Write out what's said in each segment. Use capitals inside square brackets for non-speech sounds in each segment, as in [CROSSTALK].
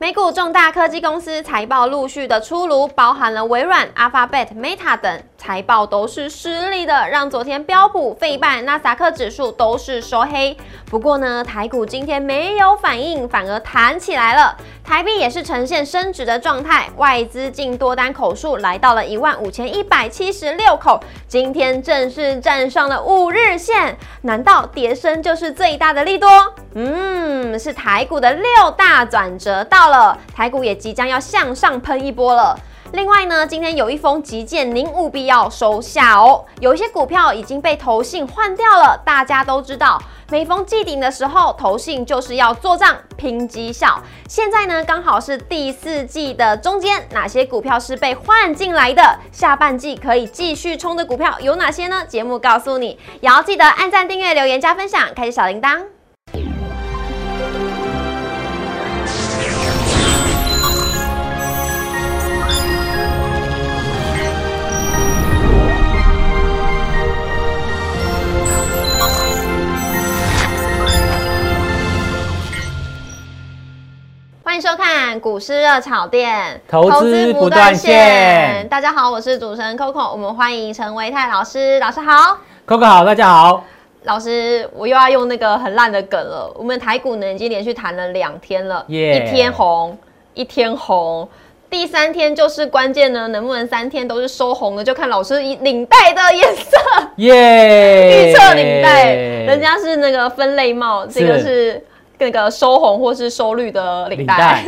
美股重大科技公司财报陆续的出炉，包含了微软、Alphabet、Meta 等。财报都是失利的，让昨天标普、费半、纳萨克指数都是收黑。不过呢，台股今天没有反应，反而弹起来了，台币也是呈现升值的状态，外资净多单口数来到了一万五千一百七十六口，今天正式站上了五日线，难道跌升就是最大的利多？嗯，是台股的六大转折到了，台股也即将要向上喷一波了。另外呢，今天有一封急件，您务必要收下哦。有一些股票已经被投信换掉了，大家都知道，每逢季顶的时候，投信就是要做账拼绩效。现在呢，刚好是第四季的中间，哪些股票是被换进来的？下半季可以继续冲的股票有哪些呢？节目告诉你，也要记得按赞、订阅、留言、加分享，开启小铃铛。迎收看股市热炒店，投资不断线。大家好，我是主持人 Coco，我们欢迎陈维泰老师，老师好。Coco 好，大家好。老师，我又要用那个很烂的梗了。我们台股呢已经连续谈了两天了一天红，一天红。第三天就是关键呢，能不能三天都是收红的，就看老师以领带的颜色耶！预测领带，人家是那个分类帽，这个是那个收红或是收绿的领带。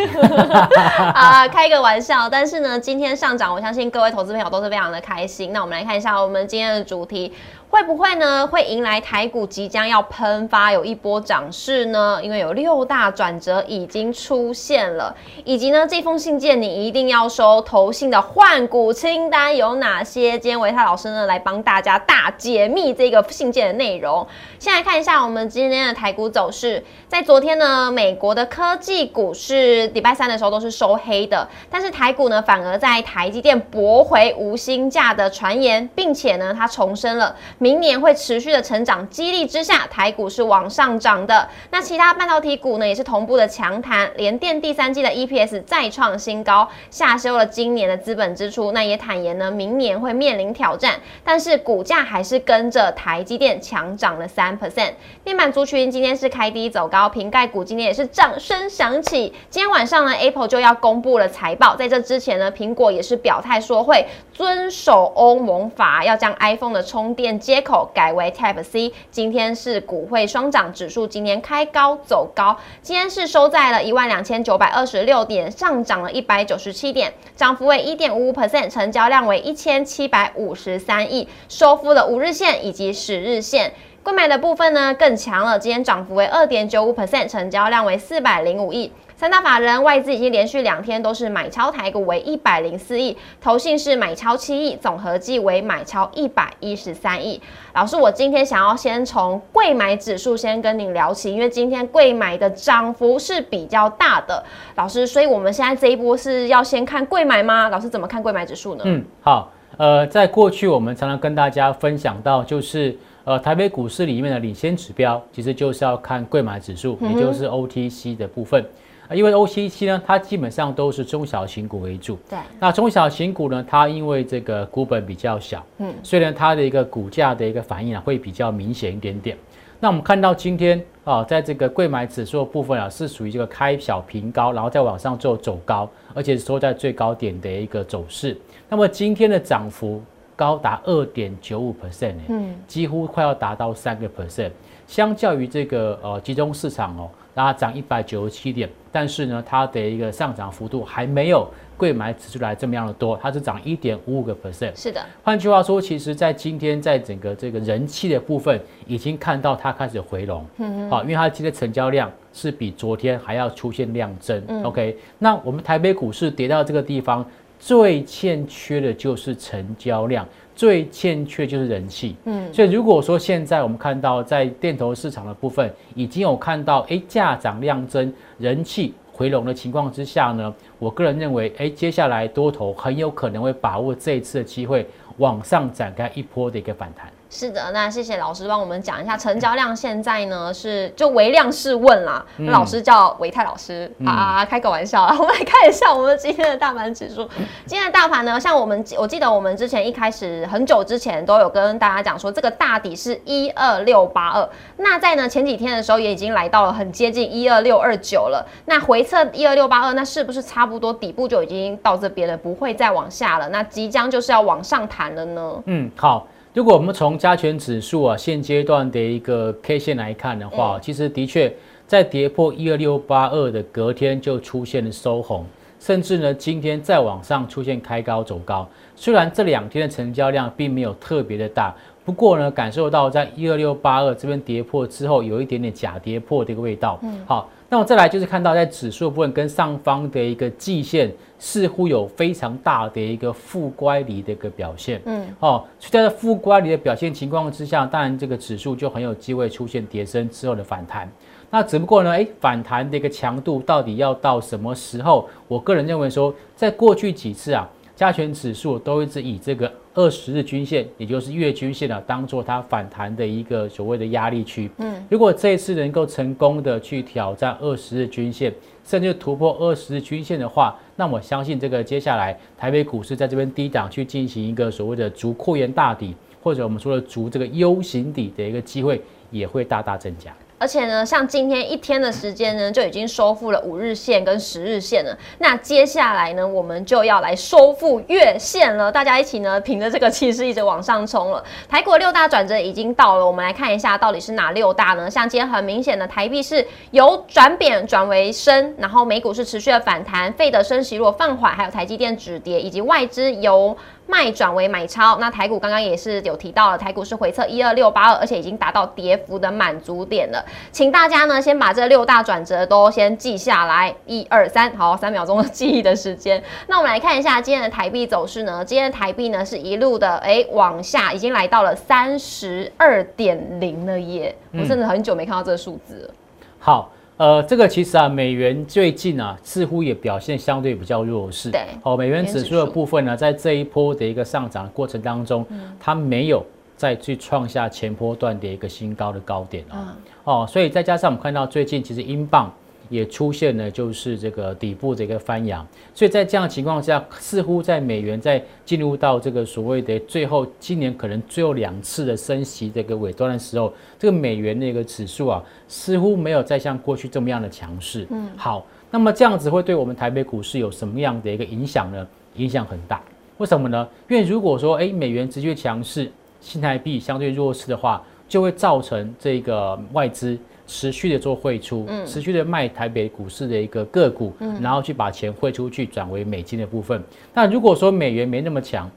啊，[LAUGHS] 开个玩笑。但是呢，今天上涨，我相信各位投资朋友都是非常的开心。那我们来看一下我们今天的主题。会不会呢？会迎来台股即将要喷发，有一波涨势呢？因为有六大转折已经出现了，以及呢这封信件你一定要收。投信的换股清单有哪些？今天维泰老师呢来帮大家大解密这个信件的内容。先来看一下我们今天的台股走势，在昨天呢，美国的科技股是礼拜三的时候都是收黑的，但是台股呢反而在台积电驳回无薪假的传言，并且呢它重申了。明年会持续的成长激励之下，台股是往上涨的。那其他半导体股呢，也是同步的强弹，联电第三季的 EPS 再创新高，下修了今年的资本支出。那也坦言呢，明年会面临挑战，但是股价还是跟着台积电强涨了三 percent。面板族群今天是开低走高，瓶盖股今天也是掌声响起。今天晚上呢，Apple 就要公布了财报，在这之前呢，苹果也是表态说会遵守欧盟法，要将 iPhone 的充电接口改为 Type C。今天是股汇双涨，指数今天开高走高，今天是收在了一万两千九百二十六点，上涨了一百九十七点，涨幅为一点五五 percent，成交量为一千七百五十三亿，收复了五日线以及十日线。购买的部分呢更强了，今天涨幅为二点九五 percent，成交量为四百零五亿。三大法人外资已经连续两天都是买超台股为一百零四亿，投信是买超七亿，总合计为买超一百一十三亿。老师，我今天想要先从贵买指数先跟您聊起，因为今天贵买的涨幅是比较大的。老师，所以我们现在这一波是要先看贵买吗？老师怎么看贵买指数呢？嗯，好。呃，在过去我们常常跟大家分享到，就是呃台北股市里面的领先指标，其实就是要看贵买指数，也就是 OTC 的部分。啊因为 OCC 呢，它基本上都是中小型股为主。对，那中小型股呢，它因为这个股本比较小，嗯嗯，所以呢，它的一个股价的一个反应啊，会比较明显一点点。那我们看到今天啊，在这个贵买指数的部分啊，是属于这个开小平高，然后再往上做走高，而且是收在最高点的一个走势。那么今天的涨幅高达二点九五 percent，嗯，几乎快要达到三个 percent。相较于这个呃集中市场哦，它涨一百九十七点，但是呢，它的一个上涨幅度还没有贵买指数来这么样的多，它是涨一点五五个 percent。是的，换句话说，其实在今天在整个这个人气的部分，已经看到它开始回笼，嗯好，因为它今天成交量是比昨天还要出现量增。嗯 OK，那我们台北股市跌到这个地方，最欠缺的就是成交量，最欠缺就是人气。嗯，所以如果说现在我们看到在电投市场的部分已经有看到，哎，价涨量增，人气回笼的情况之下呢，我个人认为，哎，接下来多头很有可能会把握这一次的机会，往上展开一波的一个反弹。是的，那谢谢老师帮我们讲一下成交量。现在呢是就微量试问啦，老师叫维泰老师啊，开个玩笑啦。我们来看一下我们今天的大盘指数。[LAUGHS] 今天的大盘呢，像我们我记得我们之前一开始很久之前都有跟大家讲说，这个大底是一二六八二。那在呢前几天的时候也已经来到了很接近一二六二九了。那回测一二六八二，那是不是差不多底部就已经到这边了，不会再往下了？那即将就是要往上弹了呢？嗯，好。如果我们从加权指数啊现阶段的一个 K 线来看的话，其实的确在跌破一二六八二的隔天就出现了收红，甚至呢今天再往上出现开高走高。虽然这两天的成交量并没有特别的大，不过呢感受到在一二六八二这边跌破之后，有一点点假跌破的一个味道。嗯，好。那我再来就是看到在指数部分跟上方的一个季线似乎有非常大的一个负乖离的一个表现，嗯，哦，所以在负乖离的表现情况之下，当然这个指数就很有机会出现跌升之后的反弹。那只不过呢，哎，反弹的一个强度到底要到什么时候？我个人认为说，在过去几次啊。加权指数都一直以这个二十日均线，也就是月均线啊，当做它反弹的一个所谓的压力区。嗯，如果这一次能够成功的去挑战二十日均线，甚至突破二十日均线的话，那我相信这个接下来台北股市在这边低档去进行一个所谓的逐扩延大底，或者我们说的逐这个 U 型底的一个机会，也会大大增加。而且呢，像今天一天的时间呢，就已经收复了五日线跟十日线了。那接下来呢，我们就要来收复月线了。大家一起呢，凭着这个气势一直往上冲了。台股六大转折已经到了，我们来看一下到底是哪六大呢？像今天很明显的台币是由转贬转为升，然后美股是持续的反弹，费德升息弱放缓，还有台积电止跌，以及外资由卖转为买超。那台股刚刚也是有提到了，台股是回测一二六八二，而且已经达到跌幅的满足点了。请大家呢先把这六大转折都先记下来，一二三，好，三秒钟的记忆的时间。那我们来看一下今天的台币走势呢？今天的台币呢是一路的哎往下，已经来到了三十二点零了耶！我甚至很久没看到这个数字了。好，呃，这个其实啊，美元最近啊似乎也表现相对比较弱势。对，哦，美元指数的部分呢，在这一波的一个上涨过程当中，它没有。再去创下前波段的一个新高的高点哦，哦，所以再加上我们看到最近其实英镑也出现了就是这个底部的一个翻扬，所以在这样的情况下，似乎在美元在进入到这个所谓的最后今年可能最后两次的升息这个尾端的时候，这个美元的一个指数啊，似乎没有再像过去这么样的强势。嗯，好，那么这样子会对我们台北股市有什么样的一个影响呢？影响很大，为什么呢？因为如果说哎美元持续强势。新台币相对弱势的话，就会造成这个外资持续的做汇出，持续的卖台北股市的一个个股，然后去把钱汇出去转为美金的部分。那如果说美元没那么强，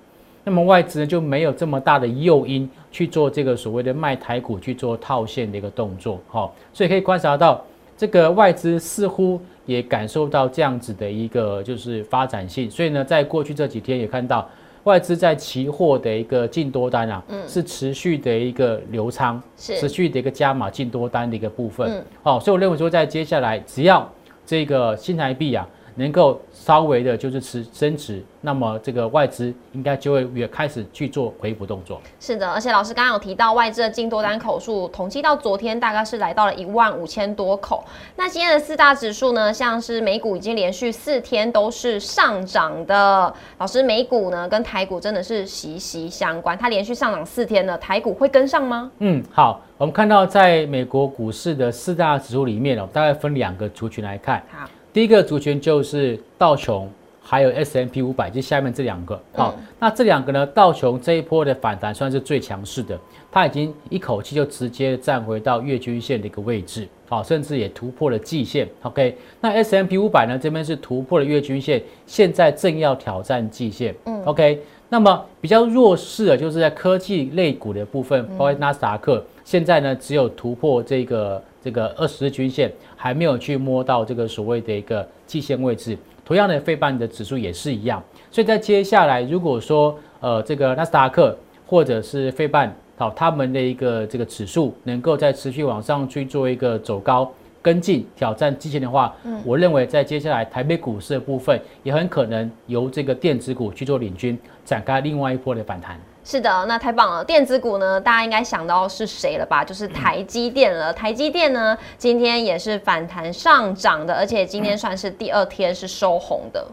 那么外资呢就没有这么大的诱因去做这个所谓的卖台股去做套现的一个动作。好，所以可以观察到这个外资似乎也感受到这样子的一个就是发展性。所以呢，在过去这几天也看到。外资在期货的一个净多单啊，嗯是持续的一个流仓，持续的一个加码净多单的一个部分。好，所以我认为说，在接下来只要这个新台币啊。能够稍微的就是持升值，那么这个外资应该就会也开始去做回补动作。是的，而且老师刚刚有提到外资的净多单口数，统计到昨天大概是来到了一万五千多口。那今天的四大指数呢，像是美股已经连续四天都是上涨的。老师，美股呢跟台股真的是息息相关，它连续上涨四天了，台股会跟上吗？嗯，好，我们看到在美国股市的四大指数里面哦，大概分两个族群来看。好。第一个族群就是道琼，还有 S M P 五百，就下面这两个。好，那这两个呢，道琼这一波的反弹算是最强势的，它已经一口气就直接站回到月均线的一个位置，好，甚至也突破了季线。OK，那 S M P 五百呢，这边是突破了月均线，现在正要挑战季线。嗯，OK，那么比较弱势的就是在科技类股的部分，包括纳斯达克，现在呢只有突破这个。这个二十日均线还没有去摸到这个所谓的一个季线位置，同样的，费半的指数也是一样。所以在接下来，如果说呃这个纳斯达克或者是费半好，他们的一个这个指数能够在持续往上去做一个走高跟进挑战季线的话，嗯，我认为在接下来台北股市的部分也很可能由这个电子股去做领军，展开另外一波的反弹。是的，那太棒了。电子股呢，大家应该想到是谁了吧？[CLEARS THROAT] 就是台积电了。台积电呢，今天也是反弹上涨的，而且今天算是第二天是收红的。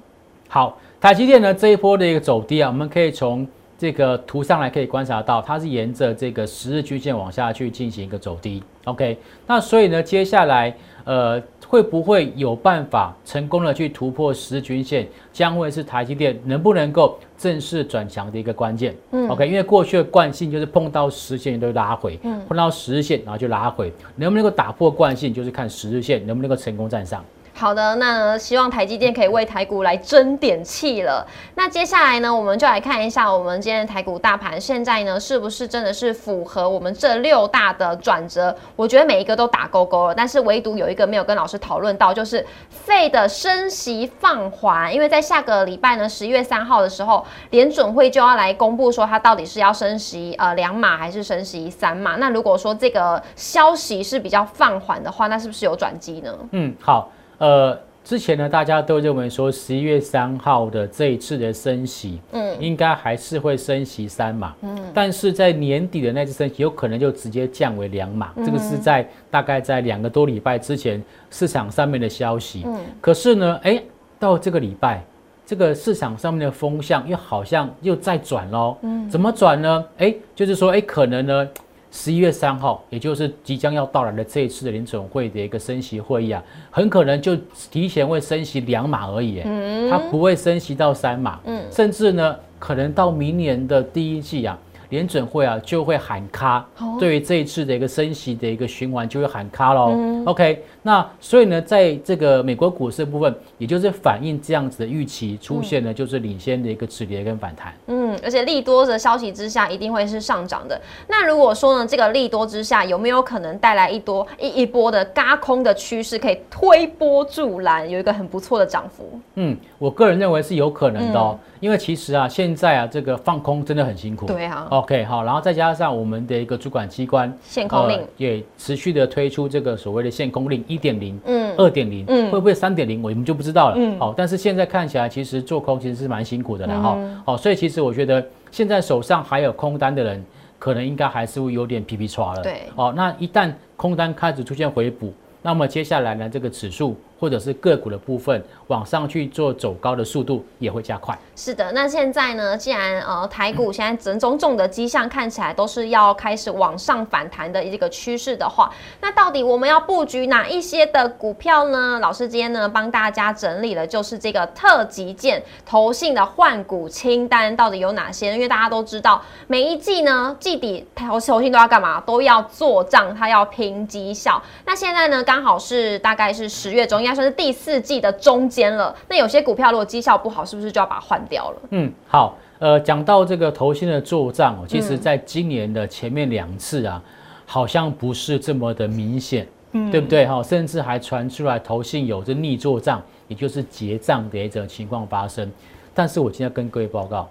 好，台积电呢这一波的一个走低啊，我们可以从这个图上来可以观察到，它是沿着这个十日均线往下去进行一个走低。OK，那所以呢，接下来呃会不会有办法成功的去突破十日均线，将会是台积电能不能够正式转强的一个关键。嗯，OK，因为过去的惯性就是碰到十线都拉回，嗯，碰到十日线然后就拉回，能不能够打破惯性，就是看十日线能不能够成功站上。好的，那希望台积电可以为台股来争点气了。那接下来呢，我们就来看一下我们今天的台股大盘现在呢，是不是真的是符合我们这六大的转折？我觉得每一个都打勾勾了，但是唯独有一个没有跟老师讨论到，就是费的升息放缓。因为在下个礼拜呢，十一月三号的时候，联准会就要来公布说它到底是要升息呃两码还是升息三码。那如果说这个消息是比较放缓的话，那是不是有转机呢？嗯，好。呃，之前呢，大家都认为说十一月三号的这一次的升息，嗯，应该还是会升息三码，嗯，但是在年底的那次升息，有可能就直接降为两码，这个是在大概在两个多礼拜之前市场上面的消息，嗯，可是呢，哎，到这个礼拜，这个市场上面的风向又好像又在转喽，嗯，怎么转呢？哎，就是说，哎，可能呢。十一月三号，也就是即将要到来的这一次的联准会的一个升息会议啊，很可能就提前会升息两码而已，它不会升息到三码，甚至呢，可能到明年的第一季啊。联准会啊就会喊卡，对于这一次的一个升息的一个循环就会喊卡喽。OK，那所以呢，在这个美国股市部分，也就是反映这样子的预期出现呢，就是领先的一个止跌跟反弹。嗯，而且利多的消息之下，一定会是上涨的。那如果说呢，这个利多之下有没有可能带来一多一一波的嘎空的趋势，可以推波助澜，有一个很不错的涨幅？嗯，我个人认为是有可能的哦。因为其实啊，现在啊，这个放空真的很辛苦。对啊。OK，好，然后再加上我们的一个主管机关限空令也持续的推出这个所谓的限空令一点零，嗯，二点零，嗯，会不会三点零，我们就不知道了。嗯。好，但是现在看起来，其实做空其实是蛮辛苦的了哈。好，所以其实我觉得现在手上还有空单的人，可能应该还是会有点皮皮抓了。对。好，那一旦空单开始出现回补，那么接下来呢，这个指数。或者是个股的部分往上去做走高的速度也会加快。是的，那现在呢，既然呃台股现在整种种的迹象看起来都是要开始往上反弹的一个趋势的话，那到底我们要布局哪一些的股票呢？老师今天呢帮大家整理了，就是这个特级件投信的换股清单到底有哪些？因为大家都知道，每一季呢季底投投信都要干嘛？都要做账，它要拼绩效。那现在呢刚好是大概是十月中。算是第四季的中间了，那有些股票如果绩效不好，是不是就要把它换掉了？嗯，好，呃，讲到这个投信的做账哦，其实在今年的前面两次啊，好像不是这么的明显，嗯，对不对？哈，甚至还传出来投信有着逆做账，也就是结账的一种情况发生。但是我今天跟各位报告，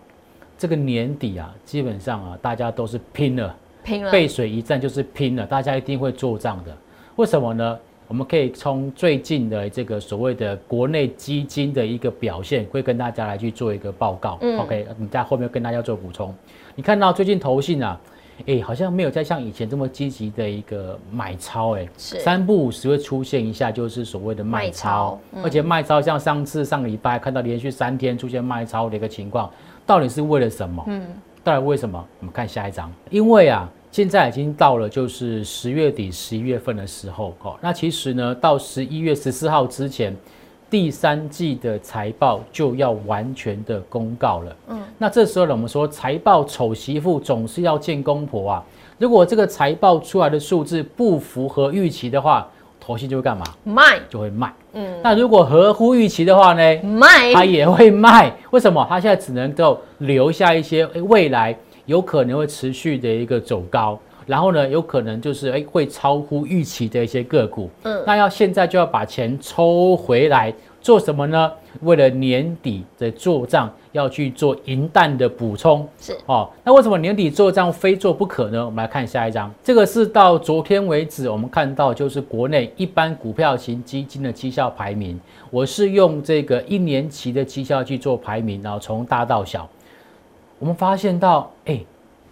这个年底啊，基本上啊，大家都是拼了，拼了，背水一战就是拼了，大家一定会做账的。为什么呢？我们可以从最近的这个所谓的国内基金的一个表现，会跟大家来去做一个报告。OK，你在后面跟大家做补充。你看到最近投信啊，哎，好像没有再像以前这么积极的一个买超，哎，三不五时会出现一下，就是所谓的卖超，而且卖超像上次上个礼拜看到连续三天出现卖超的一个情况，到底是为了什么？嗯，到底为什么？我们看下一章，因为啊。现在已经到了，就是十月底、十一月份的时候，哦，那其实呢，到十一月十四号之前，第三季的财报就要完全的公告了。嗯，那这时候呢，我们说财报丑媳妇总是要见公婆啊。如果这个财报出来的数字不符合预期的话，投信就会干嘛？卖，就会卖。嗯，那如果合乎预期的话呢？卖，它也会卖。为什么？它现在只能够留下一些未来。有可能会持续的一个走高，然后呢，有可能就是哎会超乎预期的一些个股，嗯，那要现在就要把钱抽回来做什么呢？为了年底的做账要去做银弹的补充，是哦。那为什么年底做账非做不可呢？我们来看下一张，这个是到昨天为止我们看到就是国内一般股票型基金的绩效排名，我是用这个一年期的绩效去做排名，然后从大到小。我们发现到，哎，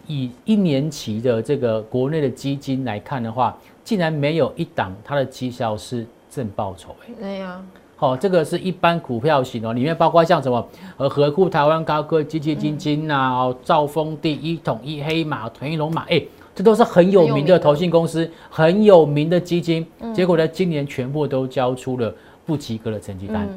以一年期的这个国内的基金来看的话，竟然没有一档它的绩效是正报酬哎。对呀。好，这个是一般股票型哦，里面包括像什么呃，和库台湾高科技基金金呐，哦，兆丰第一统一黑马腾一龙马，哎，这都是很有名的投信公司，很有名的基金。结果呢，今年全部都交出了不及格的成绩单。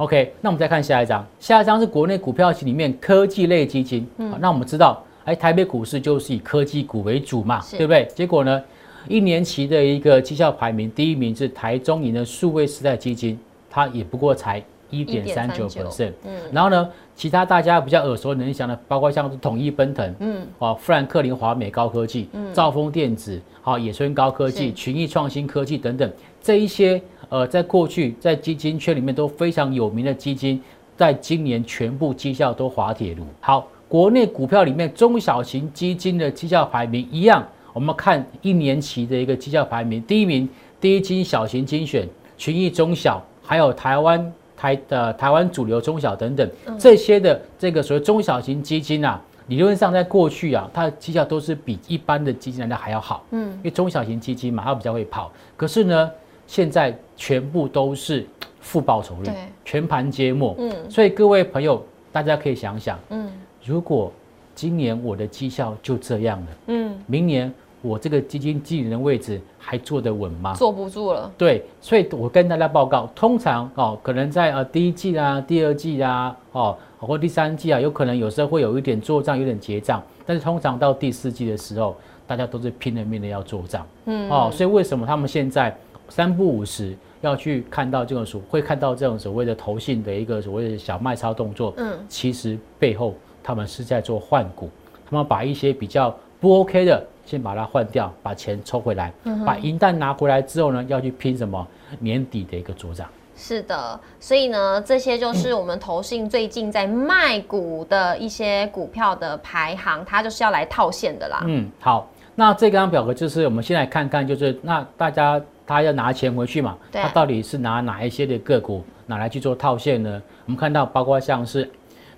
OK，那我们再看下一张，下一张是国内股票型里面科技类基金。嗯，那我们知道，哎，台北股市就是以科技股为主嘛，对不对？结果呢，一年期的一个绩效排名，第一名是台中银的数位时代基金。它也不过才一点三九 percent，嗯，然后呢，其他大家比较耳熟能详的，包括像是统一奔腾，嗯，哦，富兰克林华美高科技，嗯，兆丰电子，好，野村高科技，群益创新科技等等，这一些呃，在过去在基金圈里面都非常有名的基金，在今年全部绩效都滑铁卢。好，国内股票里面中小型基金的绩效排名一样，我们看一年期的一个绩效排名，第一名第一金小型精选，群益中小。还有台湾台的台湾主流中小等等这些的这个所谓中小型基金啊，理论上在过去啊，它的绩效都是比一般的基金来的还要好。嗯，因为中小型基金嘛，它比较会跑。可是呢，现在全部都是负报酬率，全盘皆末。嗯，所以各位朋友，大家可以想想，嗯，如果今年我的绩效就这样了，嗯，明年。我这个基金经理人位置还坐得稳吗？坐不住了。对，所以我跟大家报告，通常哦，可能在呃第一季啊、第二季啊，哦，或第三季啊，有可能有时候会有一点做账，有点结账。但是通常到第四季的时候，大家都是拼了命的要做账。嗯。哦，所以为什么他们现在三不五时要去看到这种所会看到这种所谓的投信的一个所谓的小卖超动作？嗯。其实背后他们是在做换股，他们把一些比较不 OK 的。先把它换掉，把钱抽回来，把银弹拿回来之后呢，要去拼什么年底的一个主涨。是的，所以呢，这些就是我们投信最近在卖股的一些股票的排行，它就是要来套现的啦。嗯，好，那这张表格就是我们先来看看，就是那大家他要拿钱回去嘛，他到底是拿哪一些的个股拿来去做套现呢？我们看到包括像是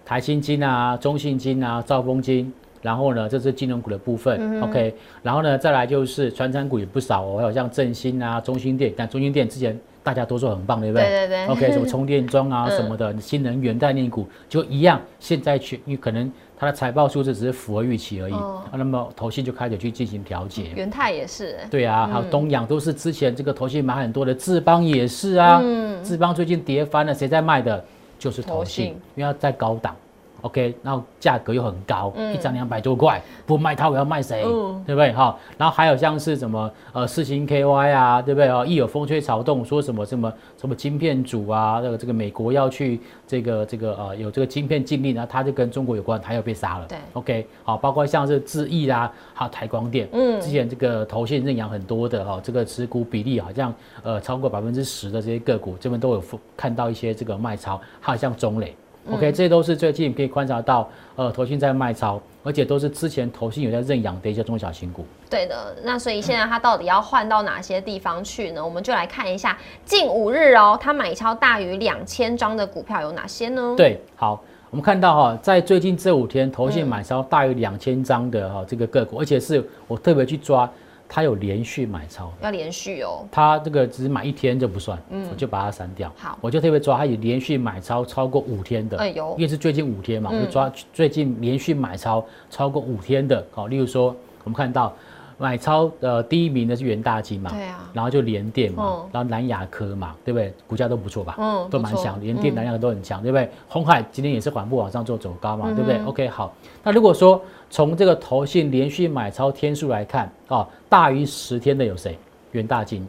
台新金啊、中信金啊、兆丰金。然后呢，这是金融股的部分，OK。然后呢，再来就是传产股也不少哦，还有像振兴啊、中心店。但中心店之前大家都说很棒，对不对？对对对。OK，什么充电桩啊 [LAUGHS] 什么的，新能源概念股就一样。现在去，因为可能它的财报数字只是符合预期而已，那么投信就开始去进行调节。元泰也是。对啊，还有东阳都是之前这个投信买很多的，智邦也是啊。智邦最近跌翻了，谁在卖的？就是投信，因为它在高档。OK，然后价格又很高，一张两百多块，不卖它我要卖谁？对不对？哈，然后还有像是什么呃四星 KY 啊，对不对？哦，一有风吹草动，说什么什么什么晶片组啊，这个这个美国要去这个这个呃有这个晶片禁令，然后它就跟中国有关，它又被杀了。对，OK，好，包括像是智毅啊，还有台光电，嗯，之前这个投信认养很多的哈，这个持股比例好像呃超过百分之十的这些个股，这边都有看到一些这个卖超，还有像中磊。OK，这都是最近可以观察到，呃，投信在卖超，而且都是之前投信有在认养的一些中小型股。对的，那所以现在它到底要换到哪些地方去呢？我们就来看一下近五日哦，它买超大于两千张的股票有哪些呢？对，好，我们看到哈，在最近这五天，投信买超大于两千张的哈这个个股，而且是我特别去抓。它有连续买超，要连续哦。它这个只买一天就不算，嗯，我就把它删掉。好，我就特别抓它有连续买超超过五天的，哎呦，因为是最近五天嘛，我就抓最近连续买超超过五天的。好，例如说我们看到。买超的第一名的是元大金嘛，对啊，然后就联电嘛，然后南亚科嘛，对不对？股价都不错吧？嗯，都蛮强，联电、南亚科都很强，对不对？红海今天也是缓步往上做走高嘛，对不对？OK，好，那如果说从这个投信连续买超天数来看啊，大于十天的有谁？元大金、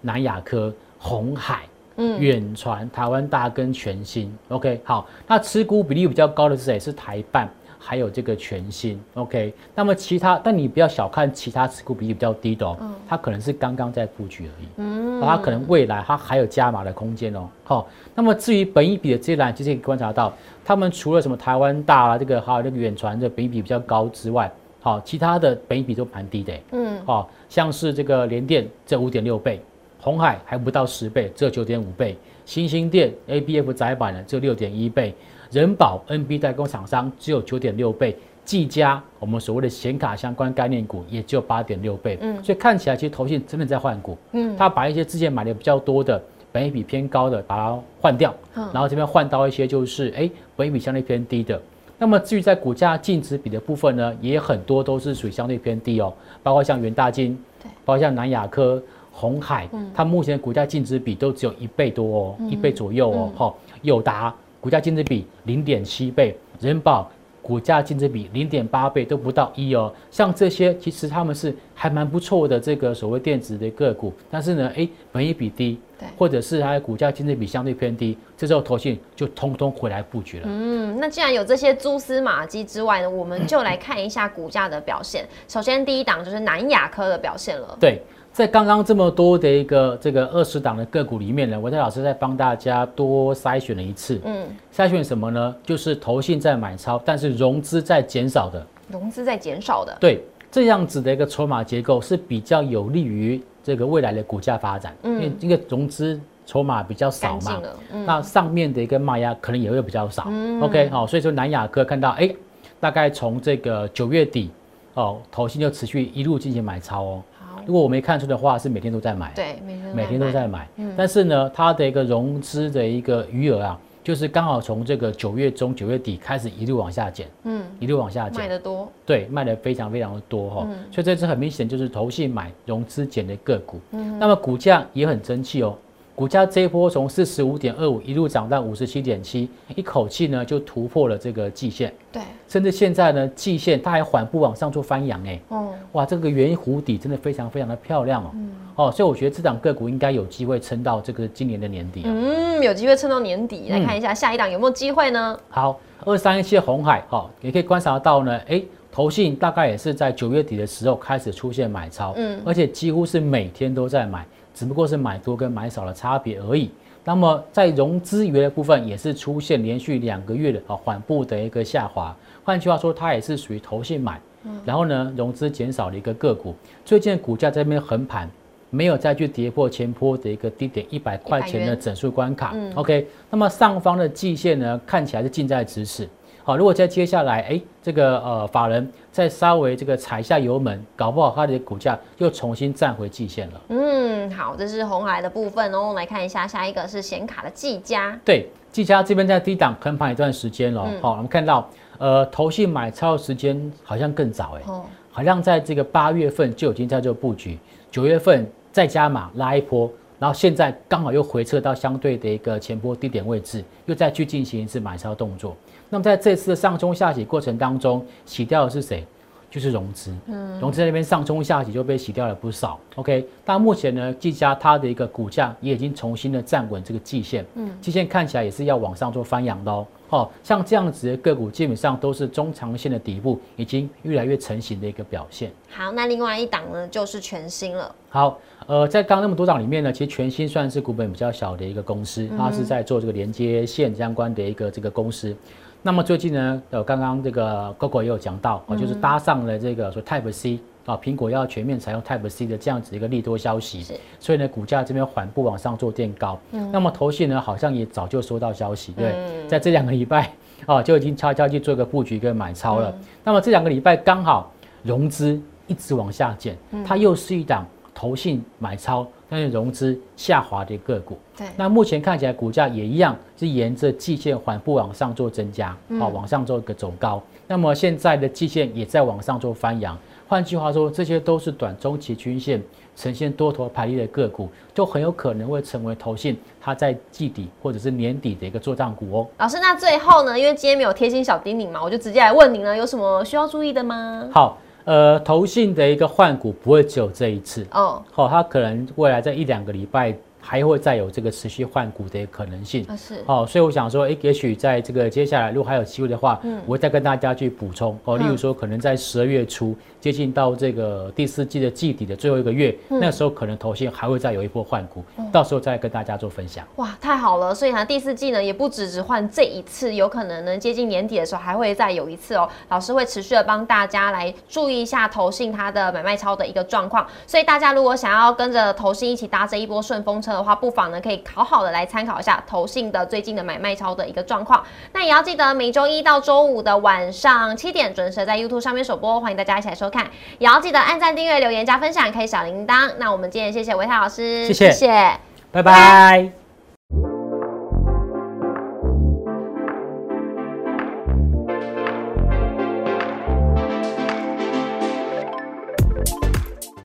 南亚科、红海、嗯，远传、台湾大跟全新，OK，好，那持股比例比较高的是谁？是台办。还有这个全新，OK，那么其他，但你不要小看其他持股比例比较低的哦，它可能是刚刚在布局而已，嗯，它可能未来它还有加码的空间哦，好，那么至于本一比的这一栏，其实可以观察到，他们除了什么台湾大啊，这个还有那个远传的本一比比较高之外，好，其他的本一比都蛮低的，嗯，好，像是这个联电这五点六倍，红海还不到十倍，只有九点五倍，新兴电 ABF 窄板呢只有六点一倍。人保 NB 代工厂商只有九点六倍，技嘉，我们所谓的显卡相关概念股也只有八点六倍，嗯，所以看起来其实投信真的在换股，嗯，他把一些之前买的比较多的，本益比偏高的把它换掉，然后这边换到一些就是哎本益比相对偏低的。那么至于在股价净值比的部分呢，也很多都是属于相对偏低哦，包括像元大金，对，包括像南亚科、红海，它目前的股价净值比都只有一倍多哦，一倍左右哦，哈，友达股价净值比零点七倍，人保。股价净值比零点八倍都不到一哦，像这些其实他们是还蛮不错的这个所谓电子的个股，但是呢，哎，本益比低，对，或者是它的股价净值比相对偏低，这时候投信就通通回来布局了。嗯，那既然有这些蛛丝马迹之外呢，我们就来看一下股价的表现。首先第一档就是南亚科的表现了。对。在刚刚这么多的一个这个二十档的个股里面呢，我在老师在帮大家多筛选了一次。嗯，筛选什么呢？就是投信在买超，但是融资在减少的。融资在减少的。对，这样子的一个筹码结构是比较有利于这个未来的股价发展。嗯，因为这个融资筹码比较少嘛，那上面的一个卖压可能也会比较少。OK，好，所以说南亚科看到，哎，大概从这个九月底，哦，投信就持续一路进行买超哦。如果我没看出的话，是每天都在买，对，每天每天都在买。嗯，但是呢，它的一个融资的一个余额啊，就是刚好从这个九月中、九月底开始一路往下减，嗯，一路往下减，卖的多，对，卖的非常非常的多哈。所以这次很明显就是投信买融资减的个股，嗯，那么股价也很争气哦。股价这一波从四十五点二五一路涨到五十七点七，一口气呢就突破了这个季线。对，甚至现在呢季线它还缓步往上做翻扬哎。哦。哇，这个圆弧底真的非常非常的漂亮哦。嗯。哦，所以我觉得这档个股应该有机会撑到这个今年的年底。嗯，有机会撑到年底。来看一下下一档有没有机会呢？好，二三一七红海哈，也可以观察到呢，哎，投信大概也是在九月底的时候开始出现买超，嗯，而且几乎是每天都在买。只不过是买多跟买少的差别而已。那么在融资余额的部分也是出现连续两个月的啊缓步的一个下滑。换句话说，它也是属于投信买，然后呢融资减少的一个个股。最近股价这边横盘，没有再去跌破前坡的一个低点一百块钱的整数关卡。OK，那么上方的季线呢看起来是近在咫尺。好，如果在接下来，哎，这个呃法人再稍微这个踩下油门，搞不好它的股价又重新站回季线了。嗯，好，这是红海的部分哦。来看一下，下一个是显卡的技嘉。对，技嘉这边在低档横盘一段时间了。好，我们看到，呃，投信买超的时间好像更早，哎，好像在这个八月份就已经在做布局，九月份再加码拉一波。然后现在刚好又回撤到相对的一个前波低点位置，又再去进行一次买超动作。那么在这次的上冲下洗过程当中，洗掉的是谁？就是融资。嗯，融资那边上冲下洗就被洗掉了不少。OK，但目前呢，技嘉它的一个股价也已经重新的站稳这个季线。嗯，季线看起来也是要往上做翻扬的哦。哦，像这样子的个股，基本上都是中长线的底部已经越来越成型的一个表现。好，那另外一档呢，就是全新了。好，呃，在刚那么多档里面呢，其实全新算是股本比较小的一个公司，它是在做这个连接线相关的一个这个公司。那么最近呢，呃，刚刚这个 Google 也有讲到，哦，就是搭上了这个说 Type C。啊，苹果要全面采用 Type C 的这样子一个利多消息，所以呢，股价这边缓步往上做垫高。嗯，那么投信呢，好像也早就收到消息，对，在这两个礼拜啊，[LAUGHS] 就已经悄悄去做个布局跟买超了。那么这两个礼拜刚好融资一直往下减，它又是一档投信买超，但是融资下滑的个股。对，那目前看起来股价也一样是沿着季线缓步往上做增加，啊，往上做一个走高。那么现在的季线也在往上做翻扬。换句话说，这些都是短中期均线呈现多头排列的个股，就很有可能会成为投信它在季底或者是年底的一个做账股哦。老师，那最后呢？因为今天没有贴心小叮咛嘛，我就直接来问您了，有什么需要注意的吗？好，呃，投信的一个换股不会只有这一次。哦，好，它可能未来在一两个礼拜。还会再有这个持续换股的可能性。啊，是。哦，所以我想说，哎，也许在这个接下来，如果还有机会的话，嗯，我会再跟大家去补充。哦。例如说，可能在十二月初接近到这个第四季的季底的最后一个月，那时候可能投信还会再有一波换股，到时候再跟大家做分享。哇，太好了！所以呢，第四季呢也不只只换这一次，有可能呢接近年底的时候还会再有一次哦。老师会持续的帮大家来注意一下投信它的买卖超的一个状况。所以大家如果想要跟着投信一起搭这一波顺风车。的话，不妨呢可以好好的来参考一下投信的最近的买卖超的一个状况。那也要记得每周一到周五的晚上七点准时在 YouTube 上面首播，欢迎大家一起来收看。也要记得按赞、订阅、留言、加分享，可以小铃铛。那我们今天谢谢维泰老师，谢谢谢谢，拜拜。